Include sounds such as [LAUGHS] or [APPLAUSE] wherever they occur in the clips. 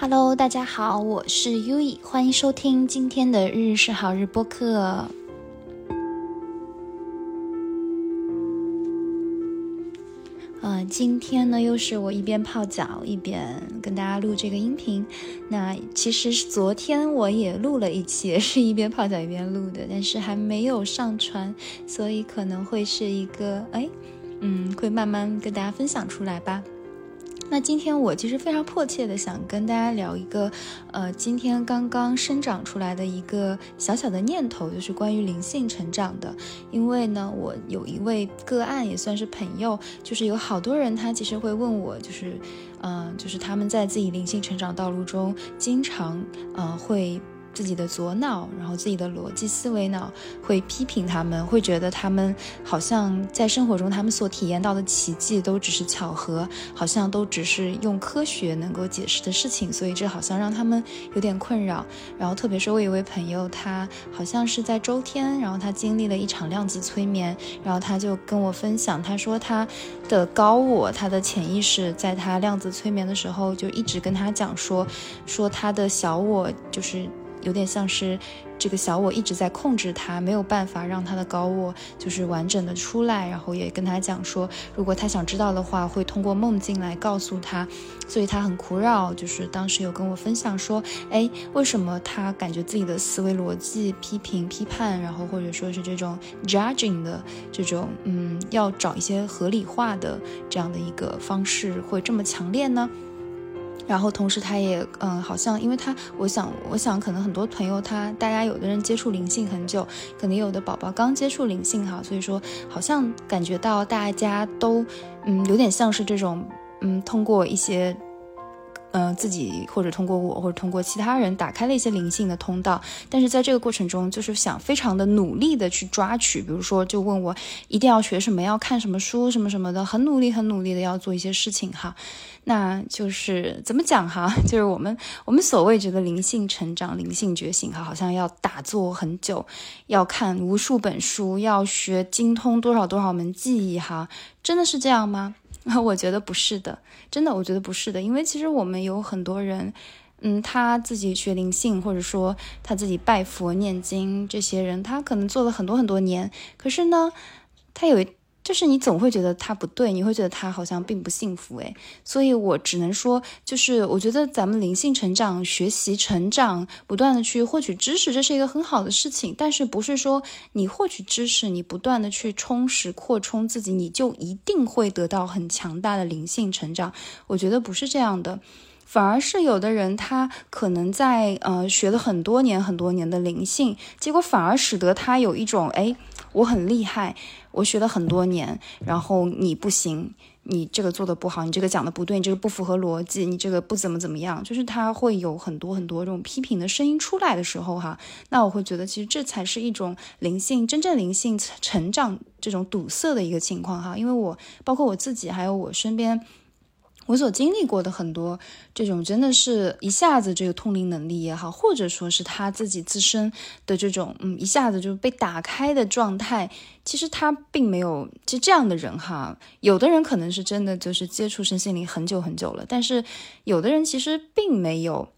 Hello，大家好，我是 U E，欢迎收听今天的日日是好日播客。呃，今天呢，又是我一边泡脚一边跟大家录这个音频。那其实是昨天我也录了一期，是一边泡脚一边录的，但是还没有上传，所以可能会是一个哎，嗯，会慢慢跟大家分享出来吧。那今天我其实非常迫切的想跟大家聊一个，呃，今天刚刚生长出来的一个小小的念头，就是关于灵性成长的。因为呢，我有一位个案也算是朋友，就是有好多人他其实会问我，就是，嗯，就是他们在自己灵性成长道路中，经常，呃，会。自己的左脑，然后自己的逻辑思维脑会批评他们，会觉得他们好像在生活中他们所体验到的奇迹都只是巧合，好像都只是用科学能够解释的事情，所以这好像让他们有点困扰。然后特别是我有一位朋友，他好像是在周天，然后他经历了一场量子催眠，然后他就跟我分享，他说他的高我，他的潜意识在他量子催眠的时候就一直跟他讲说，说他的小我就是。有点像是这个小我一直在控制他，没有办法让他的高我就是完整的出来。然后也跟他讲说，如果他想知道的话，会通过梦境来告诉他。所以他很苦恼，就是当时有跟我分享说，哎，为什么他感觉自己的思维逻辑批评、批判，然后或者说是这种 judging 的这种，嗯，要找一些合理化的这样的一个方式会这么强烈呢？然后同时，他也嗯，好像因为他，我想，我想可能很多朋友他，大家有的人接触灵性很久，可能有的宝宝刚接触灵性哈，所以说好像感觉到大家都嗯，有点像是这种嗯，通过一些。嗯，自己或者通过我，或者通过其他人打开了一些灵性的通道，但是在这个过程中，就是想非常的努力的去抓取，比如说就问我一定要学什么，要看什么书，什么什么的，很努力，很努力的要做一些事情哈。那就是怎么讲哈，[LAUGHS] 就是我们我们所谓觉得灵性成长、灵性觉醒哈，好像要打坐很久，要看无数本书，要学精通多少多少门技艺哈，真的是这样吗？[LAUGHS] 我觉得不是的，真的，我觉得不是的，因为其实我们有很多人，嗯，他自己学灵性，或者说他自己拜佛念经，这些人他可能做了很多很多年，可是呢，他有。就是你总会觉得他不对，你会觉得他好像并不幸福诶，所以我只能说，就是我觉得咱们灵性成长、学习成长、不断的去获取知识，这是一个很好的事情。但是不是说你获取知识，你不断的去充实、扩充自己，你就一定会得到很强大的灵性成长？我觉得不是这样的，反而是有的人他可能在呃学了很多年、很多年的灵性，结果反而使得他有一种哎。我很厉害，我学了很多年，然后你不行，你这个做的不好，你这个讲的不对，你这个不符合逻辑，你这个不怎么怎么样，就是他会有很多很多这种批评的声音出来的时候，哈，那我会觉得其实这才是一种灵性真正灵性成长这种堵塞的一个情况，哈，因为我包括我自己，还有我身边。我所经历过的很多这种，真的是一下子这个通灵能力也好，或者说是他自己自身的这种，嗯，一下子就被打开的状态，其实他并没有。其实这样的人哈，有的人可能是真的就是接触身心灵很久很久了，但是有的人其实并没有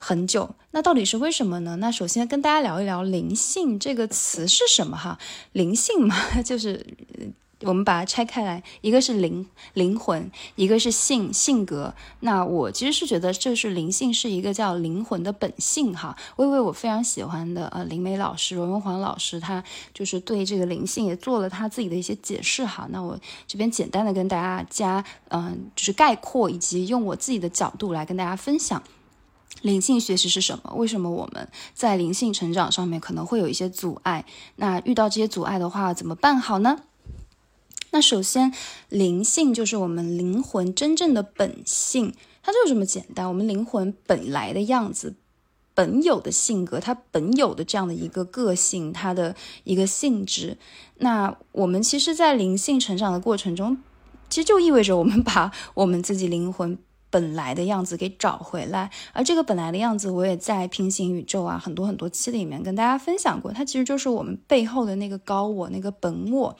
很久。那到底是为什么呢？那首先跟大家聊一聊“灵性”这个词是什么哈？灵性嘛，[LAUGHS] 就是。我们把它拆开来，一个是灵灵魂，一个是性性格。那我其实是觉得，这是灵性是一个叫灵魂的本性哈。微微我非常喜欢的呃林梅老师、罗文煌老师，他就是对这个灵性也做了他自己的一些解释哈。那我这边简单的跟大家加嗯，就是概括以及用我自己的角度来跟大家分享灵性学习是什么，为什么我们在灵性成长上面可能会有一些阻碍。那遇到这些阻碍的话，怎么办好呢？那首先，灵性就是我们灵魂真正的本性，它就这么简单。我们灵魂本来的样子，本有的性格，它本有的这样的一个个性，它的一个性质。那我们其实，在灵性成长的过程中，其实就意味着我们把我们自己灵魂本来的样子给找回来。而这个本来的样子，我也在平行宇宙啊，很多很多期里面跟大家分享过，它其实就是我们背后的那个高我，那个本我。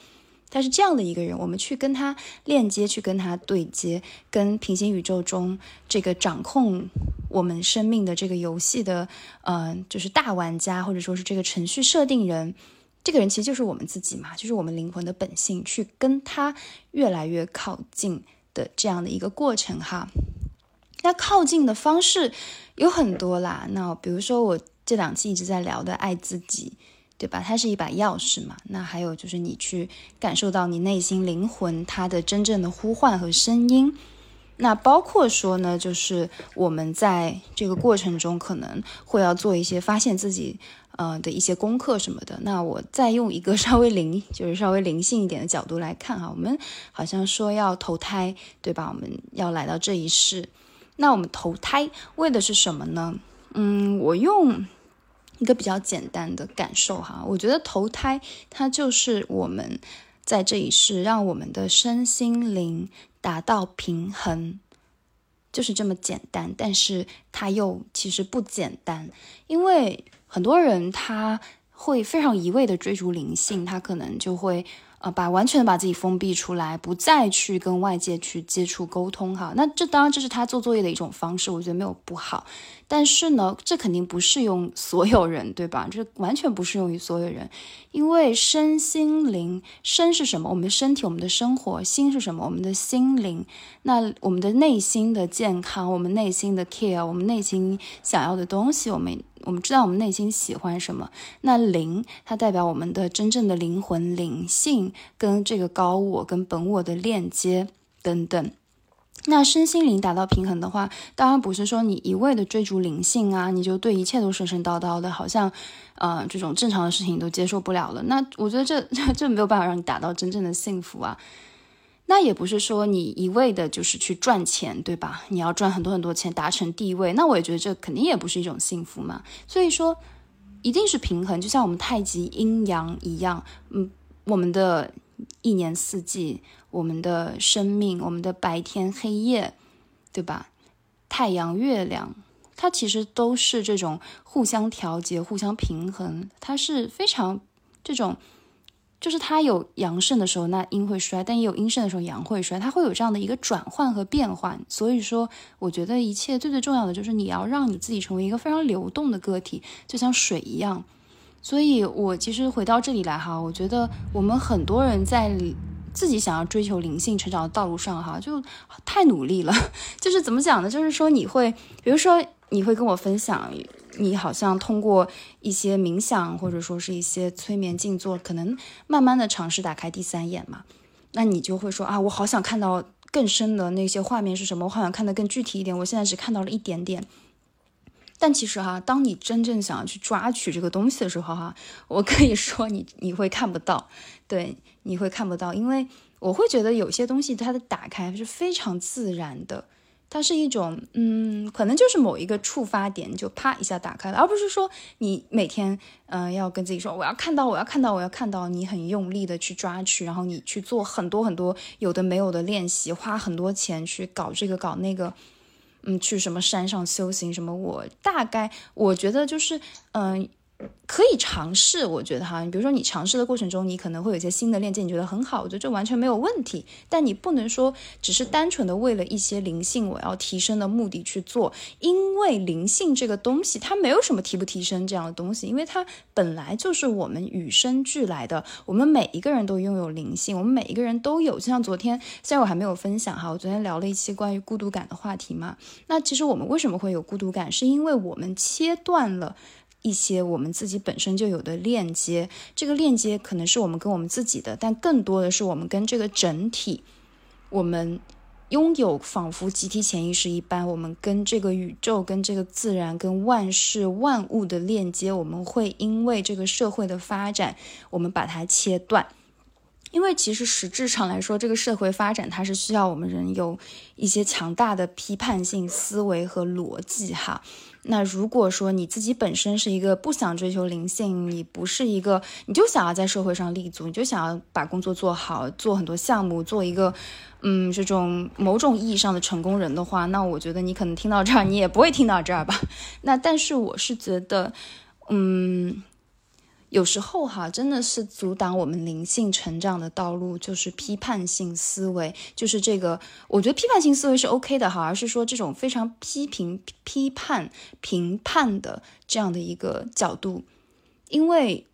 他是这样的一个人，我们去跟他链接，去跟他对接，跟平行宇宙中这个掌控我们生命的这个游戏的，嗯，就是大玩家或者说是这个程序设定人，这个人其实就是我们自己嘛，就是我们灵魂的本性，去跟他越来越靠近的这样的一个过程哈。那靠近的方式有很多啦，那比如说我这两期一直在聊的爱自己。对吧？它是一把钥匙嘛。那还有就是你去感受到你内心灵魂它的真正的呼唤和声音。那包括说呢，就是我们在这个过程中可能会要做一些发现自己呃的一些功课什么的。那我再用一个 [LAUGHS] 稍微灵，就是稍微灵性一点的角度来看哈，我们好像说要投胎，对吧？我们要来到这一世。那我们投胎为的是什么呢？嗯，我用。一个比较简单的感受哈，我觉得投胎它就是我们在这一世让我们的身心灵达到平衡，就是这么简单。但是它又其实不简单，因为很多人他会非常一味的追逐灵性，他可能就会。呃，把完全的把自己封闭出来，不再去跟外界去接触沟通哈。那这当然这是他做作业的一种方式，我觉得没有不好。但是呢，这肯定不适用所有人，对吧？这完全不适用于所有人，因为身心灵，身是什么？我们的身体，我们的生活；心是什么？我们的心灵。那我们的内心的健康，我们内心的 care，我们内心想要的东西，我们。我们知道我们内心喜欢什么，那灵它代表我们的真正的灵魂、灵性跟这个高我、跟本我的链接等等。那身心灵达到平衡的话，当然不是说你一味的追逐灵性啊，你就对一切都神神叨叨的，好像呃这种正常的事情都接受不了了。那我觉得这 [LAUGHS] 这没有办法让你达到真正的幸福啊。那也不是说你一味的就是去赚钱，对吧？你要赚很多很多钱，达成地位，那我也觉得这肯定也不是一种幸福嘛。所以说，一定是平衡，就像我们太极阴阳一样，嗯，我们的一年四季，我们的生命，我们的白天黑夜，对吧？太阳月亮，它其实都是这种互相调节、互相平衡，它是非常这种。就是它有阳盛的时候，那阴会衰；但也有阴盛的时候，阳会衰。它会有这样的一个转换和变换。所以说，我觉得一切最最重要的就是你要让你自己成为一个非常流动的个体，就像水一样。所以我其实回到这里来哈，我觉得我们很多人在自己想要追求灵性成长的道路上哈，就太努力了。[LAUGHS] 就是怎么讲呢？就是说你会，比如说你会跟我分享。你好像通过一些冥想，或者说是一些催眠静坐，可能慢慢的尝试打开第三眼嘛，那你就会说啊，我好想看到更深的那些画面是什么，我好想看得更具体一点，我现在只看到了一点点。但其实哈，当你真正想要去抓取这个东西的时候哈，我可以说你你会看不到，对，你会看不到，因为我会觉得有些东西它的打开是非常自然的。它是一种，嗯，可能就是某一个触发点，就啪一下打开了，而不是说你每天，嗯，要跟自己说，我要看到，我要看到，我要看到，你很用力的去抓取，然后你去做很多很多有的没有的练习，花很多钱去搞这个搞那个，嗯，去什么山上修行什么，我大概我觉得就是，嗯。可以尝试，我觉得哈，你比如说你尝试的过程中，你可能会有一些新的链接，你觉得很好，我觉得这完全没有问题。但你不能说只是单纯的为了一些灵性我要提升的目的去做，因为灵性这个东西它没有什么提不提升这样的东西，因为它本来就是我们与生俱来的，我们每一个人都拥有灵性，我们每一个人都有。就像昨天，虽然我还没有分享哈，我昨天聊了一期关于孤独感的话题嘛，那其实我们为什么会有孤独感，是因为我们切断了。一些我们自己本身就有的链接，这个链接可能是我们跟我们自己的，但更多的是我们跟这个整体，我们拥有仿佛集体潜意识一般，我们跟这个宇宙、跟这个自然、跟万事万物的链接，我们会因为这个社会的发展，我们把它切断。因为其实实质上来说，这个社会发展它是需要我们人有一些强大的批判性思维和逻辑哈。那如果说你自己本身是一个不想追求灵性，你不是一个，你就想要在社会上立足，你就想要把工作做好，做很多项目，做一个，嗯，这种某种意义上的成功人的话，那我觉得你可能听到这儿，你也不会听到这儿吧。[LAUGHS] 那但是我是觉得，嗯。有时候哈，真的是阻挡我们灵性成长的道路，就是批判性思维，就是这个。我觉得批判性思维是 OK 的哈，而是说这种非常批评、批判、评判的这样的一个角度，因为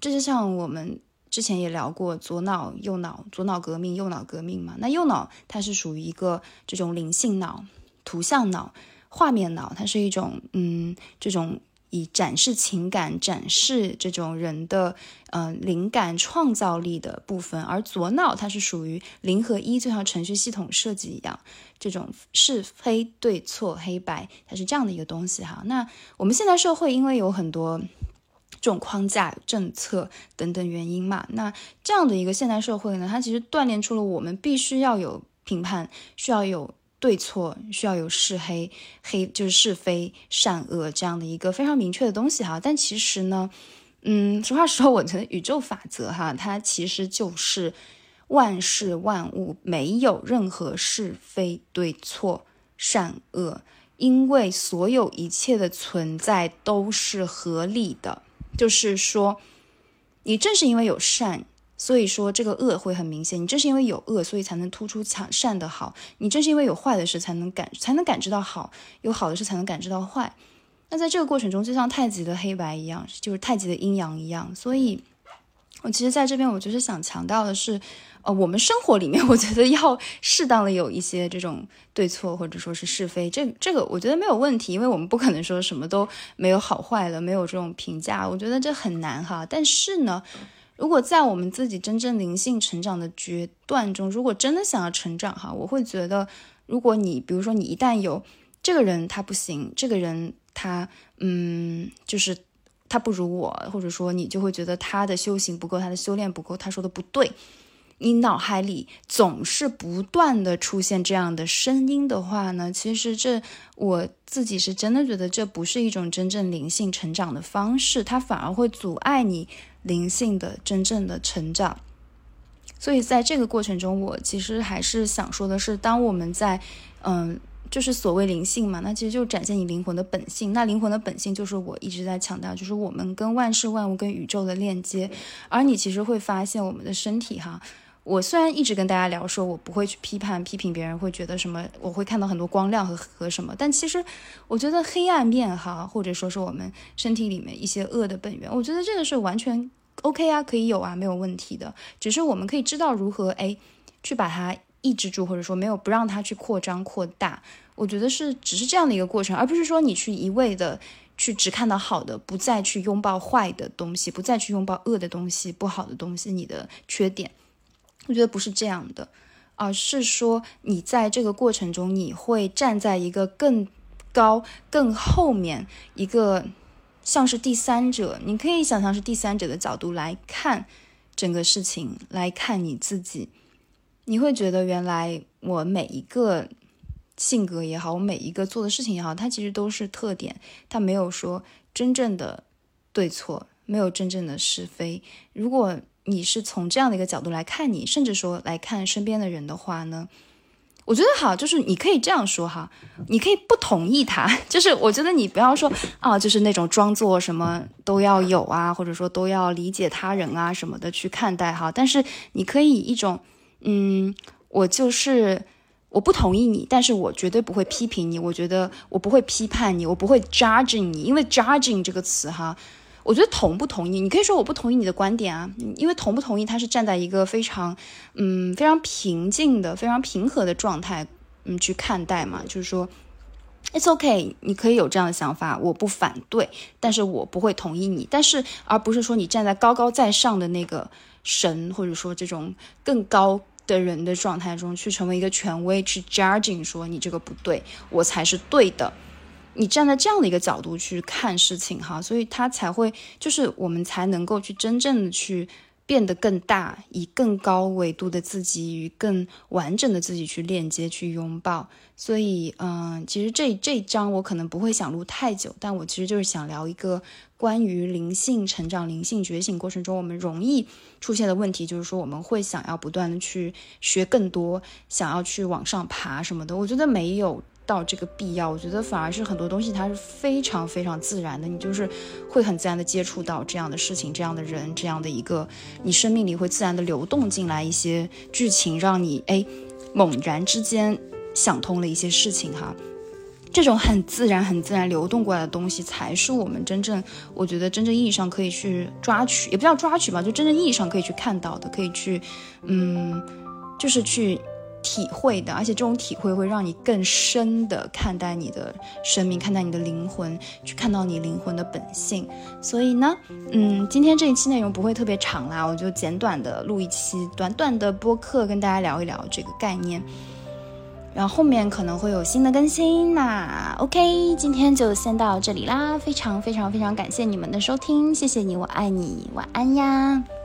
这就像我们之前也聊过左脑右脑，左脑革命，右脑革命嘛。那右脑它是属于一个这种灵性脑、图像脑、画面脑，它是一种嗯这种。以展示情感、展示这种人的呃灵感、创造力的部分，而左脑它是属于零和一，就像程序系统设计一样，这种是非对错、黑白，它是这样的一个东西哈。那我们现在社会因为有很多这种框架、政策等等原因嘛，那这样的一个现代社会呢，它其实锻炼出了我们必须要有评判，需要有。对错需要有是黑，黑就是是非善恶这样的一个非常明确的东西哈。但其实呢，嗯，实话实说，我觉得宇宙法则哈，它其实就是万事万物没有任何是非对错善恶，因为所有一切的存在都是合理的。就是说，你正是因为有善。所以说这个恶会很明显，你正是因为有恶，所以才能突出强善的好；你正是因为有坏的事，才能感才能感知到好；有好的事，才能感知到坏。那在这个过程中，就像太极的黑白一样，就是太极的阴阳一样。所以，我其实在这边，我就是想强调的是，呃，我们生活里面，我觉得要适当的有一些这种对错或者说是是非，这这个我觉得没有问题，因为我们不可能说什么都没有好坏的，没有这种评价，我觉得这很难哈。但是呢。如果在我们自己真正灵性成长的决断中，如果真的想要成长哈，我会觉得，如果你比如说你一旦有这个人他不行，这个人他嗯就是他不如我，或者说你就会觉得他的修行不够，他的修炼不够，他说的不对。你脑海里总是不断的出现这样的声音的话呢，其实这我自己是真的觉得这不是一种真正灵性成长的方式，它反而会阻碍你灵性的真正的成长。所以在这个过程中，我其实还是想说的是，当我们在嗯，就是所谓灵性嘛，那其实就展现你灵魂的本性。那灵魂的本性就是我一直在强调，就是我们跟万事万物、跟宇宙的链接。而你其实会发现，我们的身体哈。我虽然一直跟大家聊说，我不会去批判、批评别人，会觉得什么，我会看到很多光亮和和什么，但其实我觉得黑暗面哈，或者说是我们身体里面一些恶的本源，我觉得这个是完全 OK 啊，可以有啊，没有问题的。只是我们可以知道如何哎去把它抑制住，或者说没有不让它去扩张扩大。我觉得是只是这样的一个过程，而不是说你去一味的去只看到好的，不再去拥抱坏的东西，不再去拥抱恶的东西、不好的东西，你的缺点。我觉得不是这样的，而是说你在这个过程中，你会站在一个更高、更后面一个像是第三者，你可以想象是第三者的角度来看整个事情，来看你自己，你会觉得原来我每一个性格也好，我每一个做的事情也好，它其实都是特点，它没有说真正的对错，没有真正的是非。如果你是从这样的一个角度来看你，甚至说来看身边的人的话呢，我觉得好，就是你可以这样说哈，你可以不同意他，[LAUGHS] 就是我觉得你不要说啊，就是那种装作什么都要有啊，或者说都要理解他人啊什么的去看待哈，但是你可以一种，嗯，我就是我不同意你，但是我绝对不会批评你，我觉得我不会批判你，我不会 judging 你，因为 judging 这个词哈。我觉得同不同意，你可以说我不同意你的观点啊，因为同不同意，他是站在一个非常，嗯，非常平静的、非常平和的状态，嗯，去看待嘛。就是说，it's okay，你可以有这样的想法，我不反对，但是我不会同意你。但是，而不是说你站在高高在上的那个神，或者说这种更高的人的状态中去成为一个权威，去 judging 说你这个不对，我才是对的。你站在这样的一个角度去看事情，哈，所以他才会，就是我们才能够去真正的去变得更大，以更高维度的自己与更完整的自己去链接、去拥抱。所以，嗯，其实这这一章我可能不会想录太久，但我其实就是想聊一个关于灵性成长、灵性觉醒过程中我们容易出现的问题，就是说我们会想要不断的去学更多，想要去往上爬什么的。我觉得没有。到这个必要。我觉得反而是很多东西它是非常非常自然的，你就是会很自然的接触到这样的事情、这样的人、这样的一个你生命里会自然的流动进来一些剧情，让你哎猛然之间想通了一些事情哈。这种很自然、很自然流动过来的东西，才是我们真正，我觉得真正意义上可以去抓取，也不叫抓取吧，就真正意义上可以去看到的，可以去，嗯，就是去体会的。而且这种体会会让你更深的看待你的生命，看待你的灵魂，去看到你灵魂的本性。所以呢，嗯，今天这一期内容不会特别长啦，我就简短的录一期短短的播客，跟大家聊一聊这个概念。然后后面可能会有新的更新，那 OK，今天就先到这里啦，非常非常非常感谢你们的收听，谢谢你，我爱你，晚安呀。